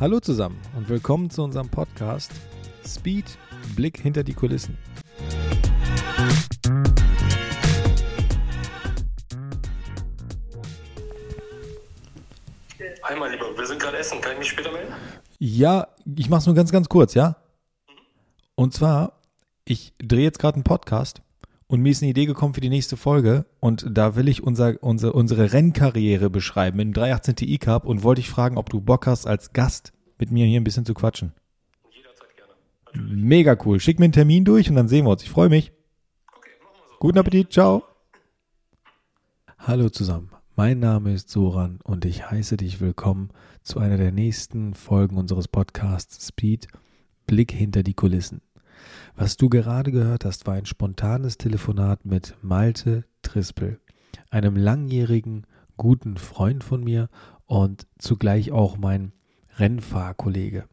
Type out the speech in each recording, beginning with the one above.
Hallo zusammen und willkommen zu unserem Podcast Speed Blick hinter die Kulissen. Hi, mein Lieber, wir sind gerade essen. Kann ich mich später melden? Ja, ich mache es nur ganz, ganz kurz, ja? Und zwar, ich drehe jetzt gerade einen Podcast und mir ist eine Idee gekommen für die nächste Folge und da will ich unser, unser, unsere Rennkarriere beschreiben in 318 Ti Cup und wollte ich fragen, ob du Bock hast, als Gast mit mir hier ein bisschen zu quatschen. Jederzeit gerne. Mega cool. Schick mir einen Termin durch und dann sehen wir uns. Ich freue mich. Okay, machen wir so. Guten Appetit, ciao. Hallo zusammen, mein Name ist Soran und ich heiße dich willkommen zu einer der nächsten Folgen unseres Podcasts Speed Blick hinter die Kulissen. Was du gerade gehört hast, war ein spontanes Telefonat mit Malte Trispel, einem langjährigen guten Freund von mir und zugleich auch mein Rennfahrkollege.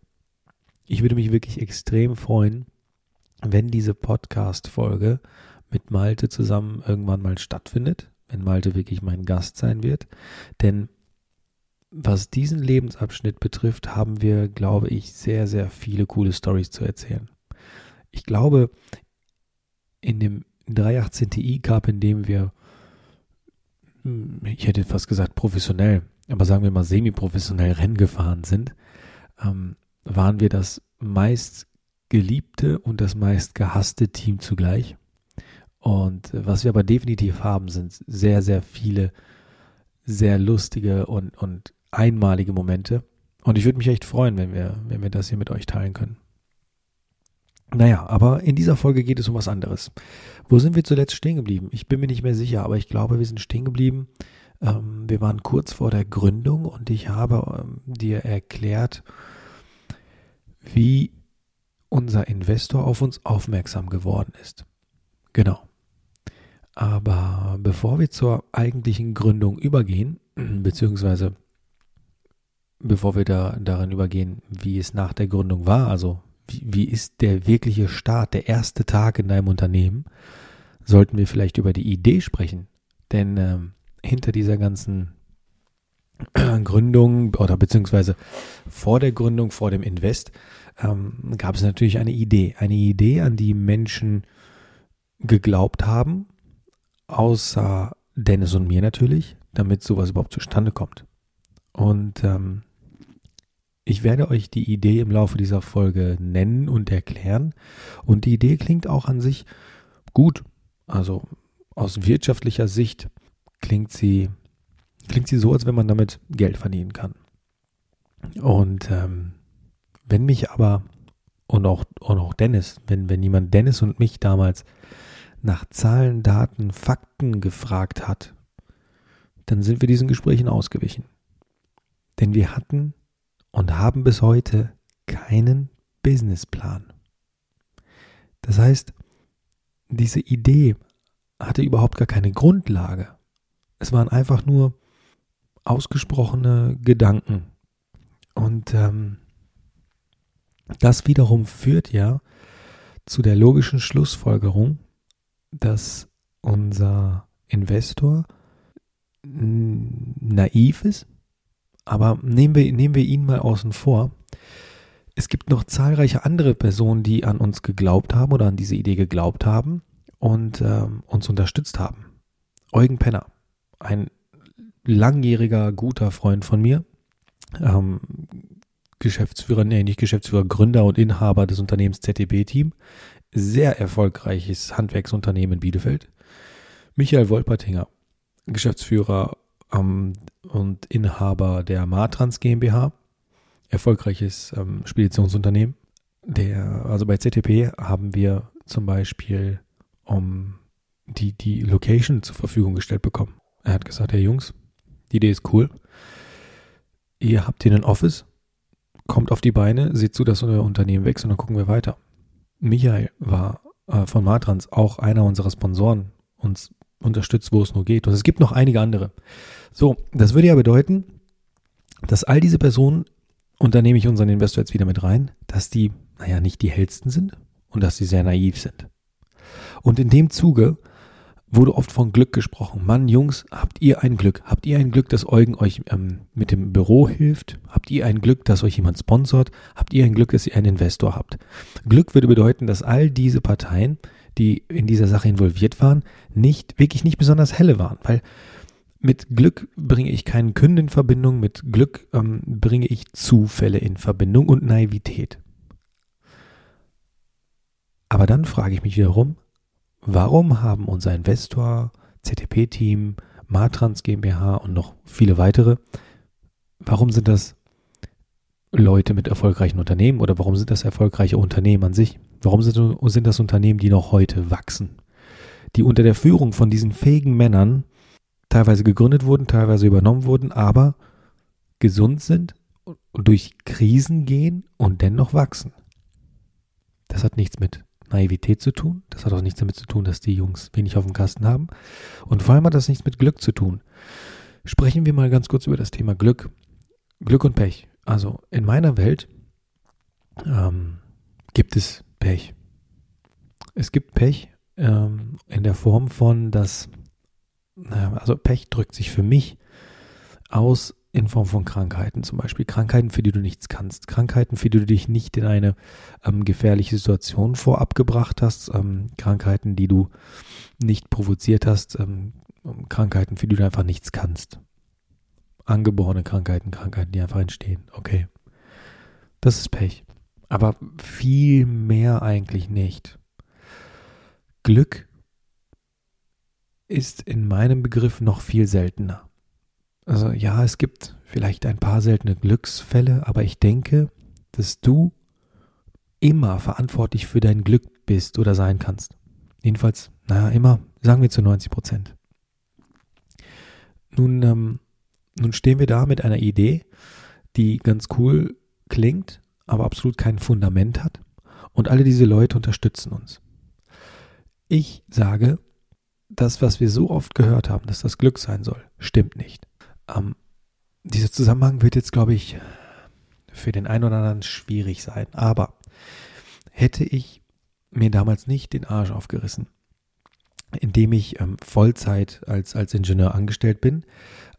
Ich würde mich wirklich extrem freuen, wenn diese Podcast-Folge mit Malte zusammen irgendwann mal stattfindet, wenn Malte wirklich mein Gast sein wird. Denn was diesen Lebensabschnitt betrifft, haben wir, glaube ich, sehr, sehr viele coole Stories zu erzählen. Ich glaube, in dem 318 Ti Cup, in dem wir, hm, ich hätte fast gesagt professionell, aber sagen wir mal semi-professionell Rennen gefahren sind, ähm, waren wir das meist geliebte und das meist gehasste Team zugleich. Und was wir aber definitiv haben, sind sehr, sehr viele sehr lustige und, und einmalige Momente. Und ich würde mich echt freuen, wenn wir, wenn wir das hier mit euch teilen können. Naja, aber in dieser Folge geht es um was anderes. Wo sind wir zuletzt stehen geblieben? Ich bin mir nicht mehr sicher, aber ich glaube, wir sind stehen geblieben. Ähm, wir waren kurz vor der Gründung und ich habe ähm, dir erklärt, wie unser Investor auf uns aufmerksam geworden ist. Genau. Aber bevor wir zur eigentlichen Gründung übergehen, beziehungsweise bevor wir da darin übergehen, wie es nach der Gründung war, also wie, wie ist der wirkliche Start, der erste Tag in deinem Unternehmen, sollten wir vielleicht über die Idee sprechen. Denn ähm, hinter dieser ganzen Gründung oder beziehungsweise vor der Gründung, vor dem Invest, ähm, gab es natürlich eine Idee. Eine Idee, an die Menschen geglaubt haben, außer Dennis und mir natürlich, damit sowas überhaupt zustande kommt. Und ähm, ich werde euch die Idee im Laufe dieser Folge nennen und erklären. Und die Idee klingt auch an sich gut. Also aus wirtschaftlicher Sicht klingt sie, klingt sie so, als wenn man damit Geld verdienen kann. Und ähm, wenn mich aber, und auch, und auch Dennis, wenn, wenn jemand Dennis und mich damals nach Zahlen, Daten, Fakten gefragt hat, dann sind wir diesen Gesprächen ausgewichen. Denn wir hatten und haben bis heute keinen Businessplan. Das heißt, diese Idee hatte überhaupt gar keine Grundlage. Es waren einfach nur ausgesprochene Gedanken. Und ähm, das wiederum führt ja zu der logischen Schlussfolgerung, dass unser Investor naiv ist, aber nehmen wir, nehmen wir ihn mal außen vor. Es gibt noch zahlreiche andere Personen, die an uns geglaubt haben oder an diese Idee geglaubt haben und ähm, uns unterstützt haben. Eugen Penner, ein langjähriger, guter Freund von mir, ähm, Geschäftsführer, nee, nicht Geschäftsführer, Gründer und Inhaber des Unternehmens ZDB-Team, sehr erfolgreiches Handwerksunternehmen in Bielefeld. Michael Wolpertinger, Geschäftsführer ähm, und Inhaber der Matrans GmbH, erfolgreiches ähm, Speditionsunternehmen. Der, also bei ZTP haben wir zum Beispiel um die, die Location zur Verfügung gestellt bekommen. Er hat gesagt, hey Jungs, die Idee ist cool. Ihr habt hier ein Office, kommt auf die Beine, seht zu, dass euer Unternehmen wächst und dann gucken wir weiter. Michael war äh, von Matrans auch einer unserer Sponsoren, uns unterstützt, wo es nur geht. Und es gibt noch einige andere. So, das würde ja bedeuten, dass all diese Personen, und da nehme ich unseren Investor jetzt wieder mit rein, dass die, naja, nicht die hellsten sind und dass sie sehr naiv sind. Und in dem Zuge wurde oft von Glück gesprochen. Mann, Jungs, habt ihr ein Glück? Habt ihr ein Glück, dass Eugen euch ähm, mit dem Büro hilft? Habt ihr ein Glück, dass euch jemand sponsort? Habt ihr ein Glück, dass ihr einen Investor habt? Glück würde bedeuten, dass all diese Parteien, die in dieser Sache involviert waren, nicht, wirklich nicht besonders helle waren, weil mit Glück bringe ich keinen Künden in Verbindung, mit Glück ähm, bringe ich Zufälle in Verbindung und Naivität. Aber dann frage ich mich wiederum, warum haben unser Investor, CTP-Team, Matrans GmbH und noch viele weitere, warum sind das Leute mit erfolgreichen Unternehmen oder warum sind das erfolgreiche Unternehmen an sich? Warum sind, sind das Unternehmen, die noch heute wachsen? Die unter der Führung von diesen fähigen Männern teilweise gegründet wurden, teilweise übernommen wurden, aber gesund sind und durch Krisen gehen und dennoch wachsen. Das hat nichts mit Naivität zu tun. Das hat auch nichts damit zu tun, dass die Jungs wenig auf dem Kasten haben. Und vor allem hat das nichts mit Glück zu tun. Sprechen wir mal ganz kurz über das Thema Glück. Glück und Pech. Also in meiner Welt ähm, gibt es Pech. Es gibt Pech ähm, in der Form von, dass, also Pech drückt sich für mich aus in Form von Krankheiten, zum Beispiel Krankheiten, für die du nichts kannst, Krankheiten, für die du dich nicht in eine ähm, gefährliche Situation vorab gebracht hast, ähm, Krankheiten, die du nicht provoziert hast, ähm, Krankheiten, für die du einfach nichts kannst. Angeborene Krankheiten, Krankheiten, die einfach entstehen. Okay. Das ist Pech. Aber viel mehr eigentlich nicht. Glück ist in meinem Begriff noch viel seltener. Also ja, es gibt vielleicht ein paar seltene Glücksfälle, aber ich denke, dass du immer verantwortlich für dein Glück bist oder sein kannst. Jedenfalls, naja, immer, sagen wir zu 90 Prozent. Nun, ähm, nun stehen wir da mit einer Idee, die ganz cool klingt, aber absolut kein Fundament hat. Und alle diese Leute unterstützen uns. Ich sage, das, was wir so oft gehört haben, dass das Glück sein soll, stimmt nicht. Ähm, dieser Zusammenhang wird jetzt, glaube ich, für den einen oder anderen schwierig sein. Aber hätte ich mir damals nicht den Arsch aufgerissen, indem ich ähm, Vollzeit als, als Ingenieur angestellt bin,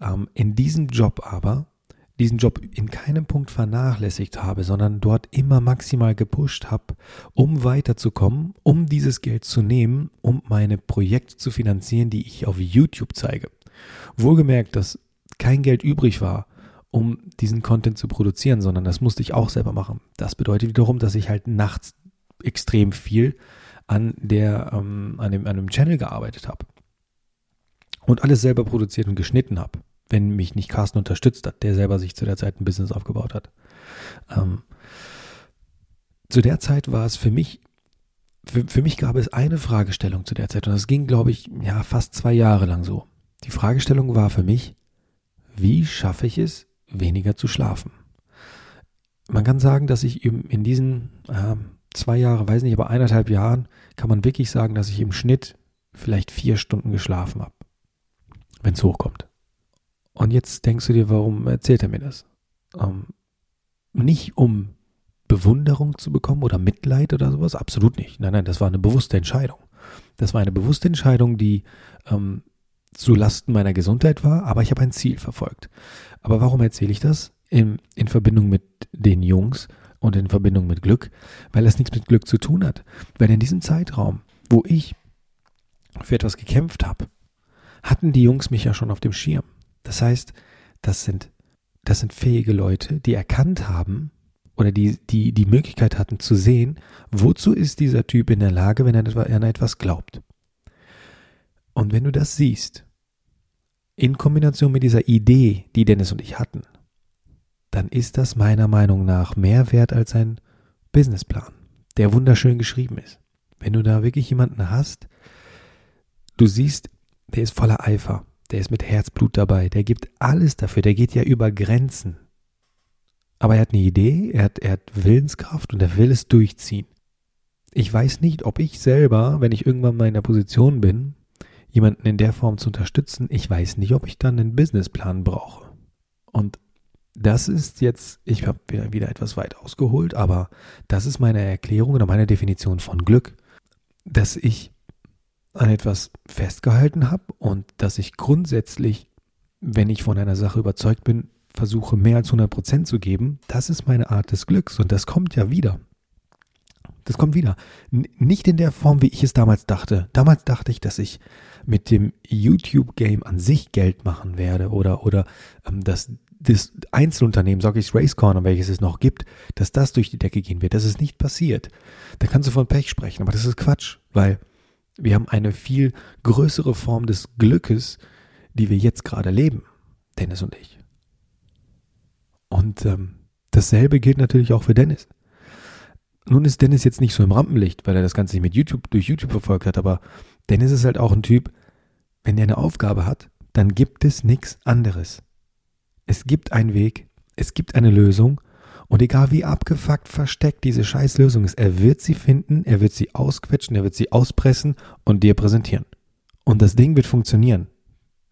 ähm, in diesem Job aber diesen Job in keinem Punkt vernachlässigt habe, sondern dort immer maximal gepusht habe, um weiterzukommen, um dieses Geld zu nehmen, um meine Projekte zu finanzieren, die ich auf YouTube zeige. Wohlgemerkt, dass kein Geld übrig war, um diesen Content zu produzieren, sondern das musste ich auch selber machen. Das bedeutet wiederum, dass ich halt nachts extrem viel an der ähm, an, dem, an dem Channel gearbeitet habe und alles selber produziert und geschnitten habe, wenn mich nicht Carsten unterstützt hat, der selber sich zu der Zeit ein Business aufgebaut hat. Ähm, zu der Zeit war es für mich für, für mich gab es eine Fragestellung zu der Zeit und das ging, glaube ich, ja fast zwei Jahre lang so. Die Fragestellung war für mich, wie schaffe ich es, weniger zu schlafen? Man kann sagen, dass ich in diesen äh, zwei Jahre, weiß nicht, aber eineinhalb Jahren, kann man wirklich sagen, dass ich im Schnitt vielleicht vier Stunden geschlafen habe, wenn es hochkommt. Und jetzt denkst du dir, warum erzählt er mir das? Ähm, nicht um Bewunderung zu bekommen oder Mitleid oder sowas, absolut nicht. Nein, nein, das war eine bewusste Entscheidung. Das war eine bewusste Entscheidung, die ähm, zu Lasten meiner Gesundheit war, aber ich habe ein Ziel verfolgt. Aber warum erzähle ich das? In, in Verbindung mit den Jungs und in Verbindung mit Glück, weil das nichts mit Glück zu tun hat. Weil in diesem Zeitraum, wo ich für etwas gekämpft habe, hatten die Jungs mich ja schon auf dem Schirm. Das heißt, das sind, das sind fähige Leute, die erkannt haben oder die, die die Möglichkeit hatten zu sehen, wozu ist dieser Typ in der Lage, wenn er an etwas glaubt. Und wenn du das siehst, in Kombination mit dieser Idee, die Dennis und ich hatten, dann ist das meiner Meinung nach mehr wert als ein Businessplan, der wunderschön geschrieben ist. Wenn du da wirklich jemanden hast, du siehst, der ist voller Eifer, der ist mit Herzblut dabei, der gibt alles dafür, der geht ja über Grenzen. Aber er hat eine Idee, er hat, er hat Willenskraft und er will es durchziehen. Ich weiß nicht, ob ich selber, wenn ich irgendwann mal in der Position bin, jemanden in der Form zu unterstützen, ich weiß nicht, ob ich dann einen Businessplan brauche. Und das ist jetzt, ich habe wieder, etwas weit ausgeholt, aber das ist meine Erklärung oder meine Definition von Glück, dass ich an etwas festgehalten habe und dass ich grundsätzlich, wenn ich von einer Sache überzeugt bin, versuche mehr als 100 Prozent zu geben, das ist meine Art des Glücks und das kommt ja wieder. Das kommt wieder. N nicht in der Form, wie ich es damals dachte. Damals dachte ich, dass ich mit dem YouTube-Game an sich Geld machen werde oder, oder ähm, dass das Einzelunternehmen, sage ich Race Corner, welches es noch gibt, dass das durch die Decke gehen wird. Das ist nicht passiert. Da kannst du von Pech sprechen, aber das ist Quatsch, weil wir haben eine viel größere Form des Glückes, die wir jetzt gerade leben, Dennis und ich. Und ähm, dasselbe gilt natürlich auch für Dennis. Nun ist Dennis jetzt nicht so im Rampenlicht, weil er das Ganze nicht mit YouTube, durch YouTube verfolgt hat, aber Dennis ist halt auch ein Typ, wenn er eine Aufgabe hat, dann gibt es nichts anderes. Es gibt einen Weg, es gibt eine Lösung und egal wie abgefuckt versteckt diese scheiß Lösung ist, er wird sie finden, er wird sie ausquetschen, er wird sie auspressen und dir präsentieren. Und das Ding wird funktionieren.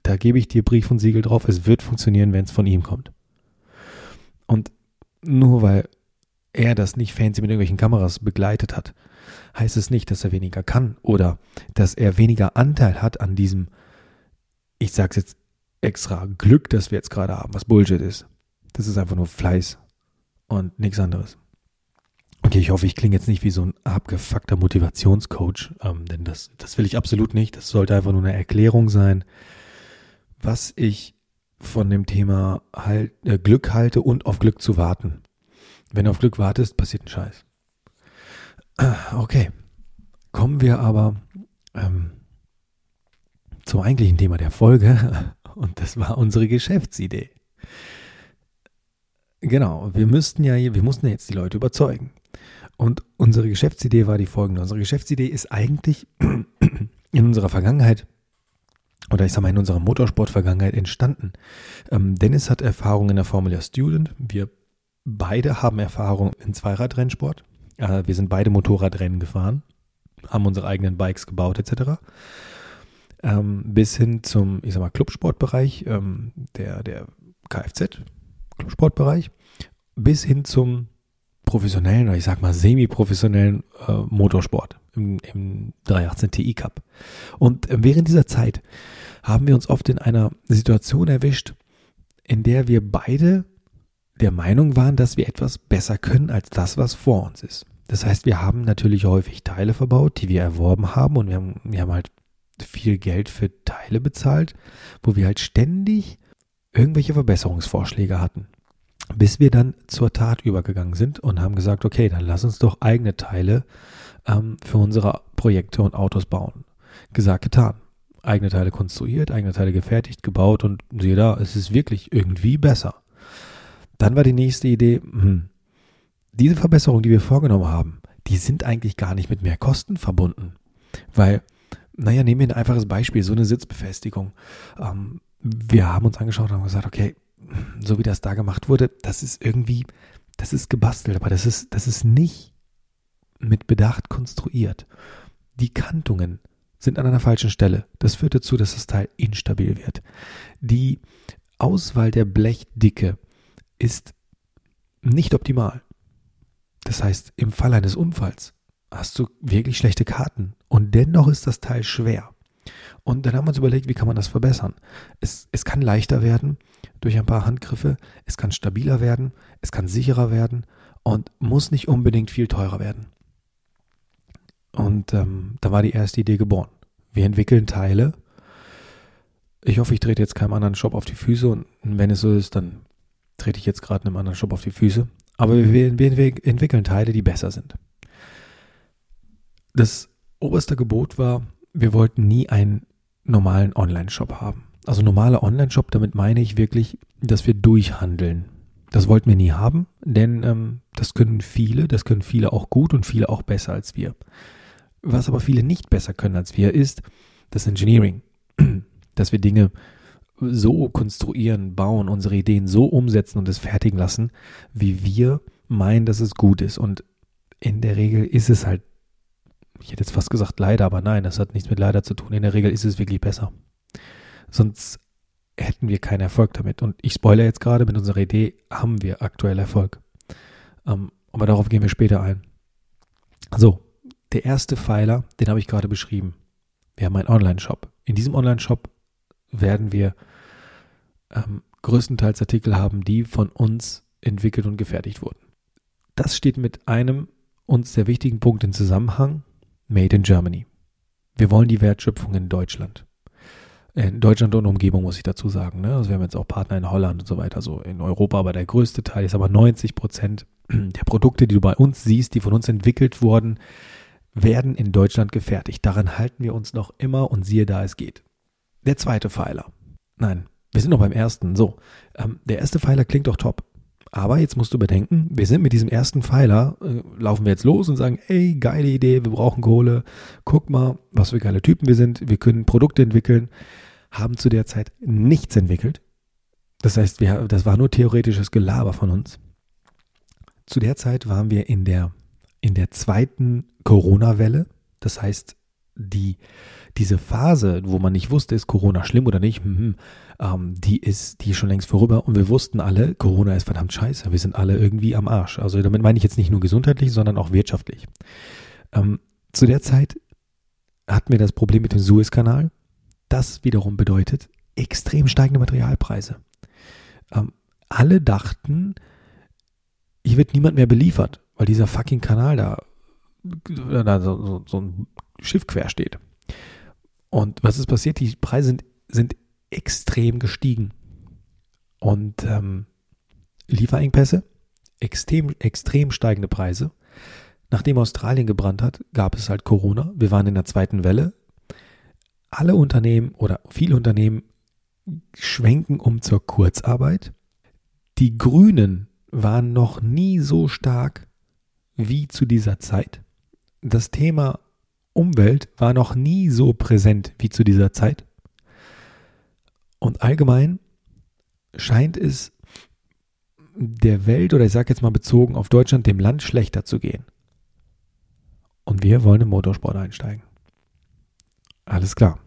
Da gebe ich dir Brief und Siegel drauf, es wird funktionieren, wenn es von ihm kommt. Und nur weil er das nicht fancy mit irgendwelchen Kameras begleitet hat, heißt es nicht, dass er weniger kann oder dass er weniger Anteil hat an diesem, ich sag's jetzt extra, Glück, das wir jetzt gerade haben, was Bullshit ist. Das ist einfach nur Fleiß und nichts anderes. Okay, ich hoffe, ich klinge jetzt nicht wie so ein abgefuckter Motivationscoach, ähm, denn das, das will ich absolut nicht. Das sollte einfach nur eine Erklärung sein, was ich von dem Thema halt, äh, Glück halte und auf Glück zu warten. Wenn du auf Glück wartest, passiert ein Scheiß. Okay, kommen wir aber ähm, zum eigentlichen Thema der Folge und das war unsere Geschäftsidee. Genau, wir müssten ja, wir mussten ja jetzt die Leute überzeugen. Und unsere Geschäftsidee war die folgende. Unsere Geschäftsidee ist eigentlich in unserer Vergangenheit oder ich sag mal in unserer Motorsport-Vergangenheit entstanden. Ähm, Dennis hat Erfahrung in der Formula Student. Wir beide haben Erfahrung in Zweiradrennsport. Äh, wir sind beide Motorradrennen gefahren, haben unsere eigenen Bikes gebaut etc. Ähm, bis hin zum, ich sag mal, Clubsportbereich, ähm, der, der Kfz, Clubsportbereich, bis hin zum professionellen oder ich sag mal semi-professionellen äh, Motorsport im, im 318 Ti Cup. Und äh, während dieser Zeit haben wir uns oft in einer Situation erwischt, in der wir beide der Meinung waren, dass wir etwas besser können als das, was vor uns ist. Das heißt, wir haben natürlich häufig Teile verbaut, die wir erworben haben und wir haben, wir haben halt viel Geld für Teile bezahlt, wo wir halt ständig irgendwelche Verbesserungsvorschläge hatten. Bis wir dann zur Tat übergegangen sind und haben gesagt, okay, dann lass uns doch eigene Teile ähm, für unsere Projekte und Autos bauen. Gesagt, getan. Eigene Teile konstruiert, eigene Teile gefertigt, gebaut und siehe da, es ist wirklich irgendwie besser. Dann war die nächste Idee, hm, diese Verbesserungen, die wir vorgenommen haben, die sind eigentlich gar nicht mit mehr Kosten verbunden. Weil, naja, nehmen wir ein einfaches Beispiel, so eine Sitzbefestigung. Ähm, wir haben uns angeschaut und haben gesagt, okay, so wie das da gemacht wurde, das ist irgendwie, das ist gebastelt, aber das ist, das ist nicht mit Bedacht konstruiert. Die Kantungen sind an einer falschen Stelle. Das führt dazu, dass das Teil instabil wird. Die Auswahl der Blechdicke ist nicht optimal. Das heißt, im Fall eines Unfalls hast du wirklich schlechte Karten und dennoch ist das Teil schwer. Und dann haben wir uns überlegt, wie kann man das verbessern? Es, es kann leichter werden durch ein paar Handgriffe, es kann stabiler werden, es kann sicherer werden und muss nicht unbedingt viel teurer werden. Und ähm, da war die erste Idee geboren. Wir entwickeln Teile. Ich hoffe, ich trete jetzt keinem anderen Shop auf die Füße und wenn es so ist, dann trete ich jetzt gerade einem anderen Shop auf die Füße. Aber wir, wir entwickeln Teile, die besser sind. Das oberste Gebot war, wir wollten nie einen normalen Online-Shop haben. Also normaler Online-Shop, damit meine ich wirklich, dass wir durchhandeln. Das wollten wir nie haben, denn ähm, das können viele, das können viele auch gut und viele auch besser als wir. Was aber viele nicht besser können als wir, ist das Engineering. Dass wir Dinge so konstruieren, bauen, unsere Ideen so umsetzen und es fertigen lassen, wie wir meinen, dass es gut ist. Und in der Regel ist es halt, ich hätte jetzt fast gesagt leider, aber nein, das hat nichts mit leider zu tun. In der Regel ist es wirklich besser. Sonst hätten wir keinen Erfolg damit. Und ich spoilere jetzt gerade, mit unserer Idee haben wir aktuell Erfolg. Ähm, aber darauf gehen wir später ein. So, der erste Pfeiler, den habe ich gerade beschrieben. Wir haben einen Online-Shop. In diesem Online-Shop werden wir ähm, größtenteils Artikel haben, die von uns entwickelt und gefertigt wurden. Das steht mit einem uns sehr wichtigen Punkt in Zusammenhang, Made in Germany. Wir wollen die Wertschöpfung in Deutschland. In Deutschland und Umgebung muss ich dazu sagen. Ne? Also wir haben jetzt auch Partner in Holland und so weiter, so in Europa, aber der größte Teil ist aber 90 Prozent der Produkte, die du bei uns siehst, die von uns entwickelt wurden, werden in Deutschland gefertigt. Daran halten wir uns noch immer und siehe da, es geht. Der zweite Pfeiler. Nein, wir sind noch beim ersten. So, ähm, der erste Pfeiler klingt doch top. Aber jetzt musst du bedenken, wir sind mit diesem ersten Pfeiler, äh, laufen wir jetzt los und sagen, ey, geile Idee, wir brauchen Kohle. Guck mal, was für geile Typen wir sind. Wir können Produkte entwickeln. Haben zu der Zeit nichts entwickelt. Das heißt, wir, das war nur theoretisches Gelaber von uns. Zu der Zeit waren wir in der, in der zweiten Corona-Welle. Das heißt, die, diese Phase, wo man nicht wusste, ist Corona schlimm oder nicht, hm, ähm, die ist, die ist schon längst vorüber und wir wussten alle, Corona ist verdammt scheiße. Wir sind alle irgendwie am Arsch. Also damit meine ich jetzt nicht nur gesundheitlich, sondern auch wirtschaftlich. Ähm, zu der Zeit hatten wir das Problem mit dem Suezkanal. Das wiederum bedeutet extrem steigende Materialpreise. Ähm, alle dachten, hier wird niemand mehr beliefert, weil dieser fucking Kanal da, so, so, so ein Schiff quer steht. Und was ist passiert? Die Preise sind, sind extrem gestiegen. Und ähm, Lieferengpässe, extrem, extrem steigende Preise. Nachdem Australien gebrannt hat, gab es halt Corona. Wir waren in der zweiten Welle. Alle Unternehmen oder viele Unternehmen schwenken um zur Kurzarbeit. Die Grünen waren noch nie so stark wie zu dieser Zeit. Das Thema Umwelt war noch nie so präsent wie zu dieser Zeit. Und allgemein scheint es der Welt oder ich sage jetzt mal bezogen auf Deutschland dem Land schlechter zu gehen. Und wir wollen im Motorsport einsteigen. Alles klar.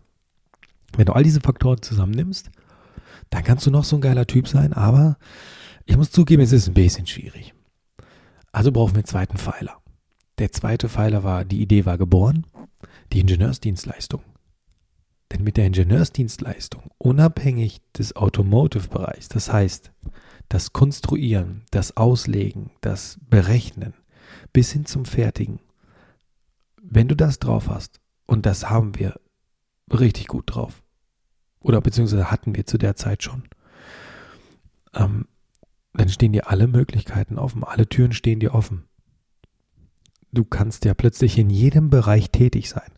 Wenn du all diese Faktoren zusammennimmst, dann kannst du noch so ein geiler Typ sein, aber ich muss zugeben, es ist ein bisschen schwierig. Also brauchen wir einen zweiten Pfeiler. Der zweite Pfeiler war, die Idee war geboren die Ingenieursdienstleistung. Denn mit der Ingenieursdienstleistung, unabhängig des Automotive-Bereichs, das heißt das Konstruieren, das Auslegen, das Berechnen, bis hin zum Fertigen, wenn du das drauf hast, und das haben wir richtig gut drauf, oder beziehungsweise hatten wir zu der Zeit schon, ähm, dann stehen dir alle Möglichkeiten offen, alle Türen stehen dir offen du kannst ja plötzlich in jedem Bereich tätig sein.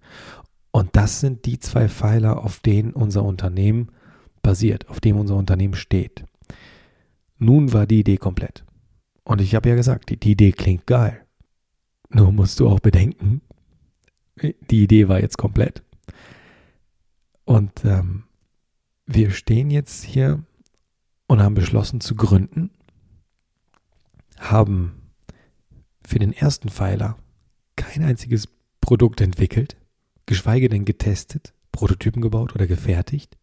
Und das sind die zwei Pfeiler, auf denen unser Unternehmen basiert, auf dem unser Unternehmen steht. Nun war die Idee komplett. Und ich habe ja gesagt, die, die Idee klingt geil. Nur musst du auch bedenken, die Idee war jetzt komplett. Und ähm, wir stehen jetzt hier und haben beschlossen zu gründen, haben für den ersten Pfeiler kein einziges Produkt entwickelt, geschweige denn getestet, Prototypen gebaut oder gefertigt.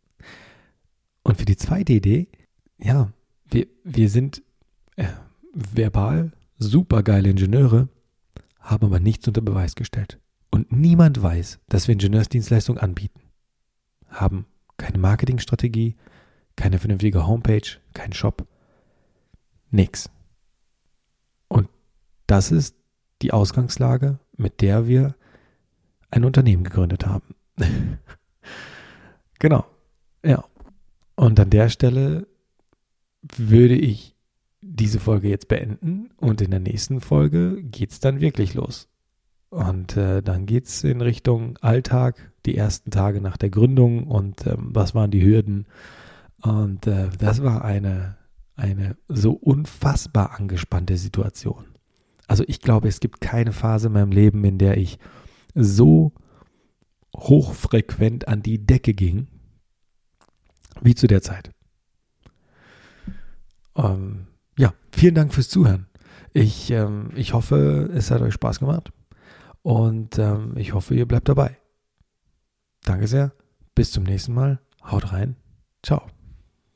Und für die zweite Idee, ja, wir, wir sind äh, verbal supergeile Ingenieure, haben aber nichts unter Beweis gestellt. Und niemand weiß, dass wir Ingenieursdienstleistungen anbieten. Haben keine Marketingstrategie, keine vernünftige Homepage, kein Shop, nix. Und das ist die Ausgangslage, mit der wir ein Unternehmen gegründet haben. genau. Ja. Und an der Stelle würde ich diese Folge jetzt beenden und in der nächsten Folge geht es dann wirklich los. Und äh, dann geht es in Richtung Alltag, die ersten Tage nach der Gründung und ähm, was waren die Hürden. Und äh, das war eine, eine so unfassbar angespannte Situation. Also ich glaube, es gibt keine Phase in meinem Leben, in der ich so hochfrequent an die Decke ging, wie zu der Zeit. Ähm, ja, vielen Dank fürs Zuhören. Ich, ähm, ich hoffe, es hat euch Spaß gemacht und ähm, ich hoffe, ihr bleibt dabei. Danke sehr. Bis zum nächsten Mal. Haut rein. Ciao.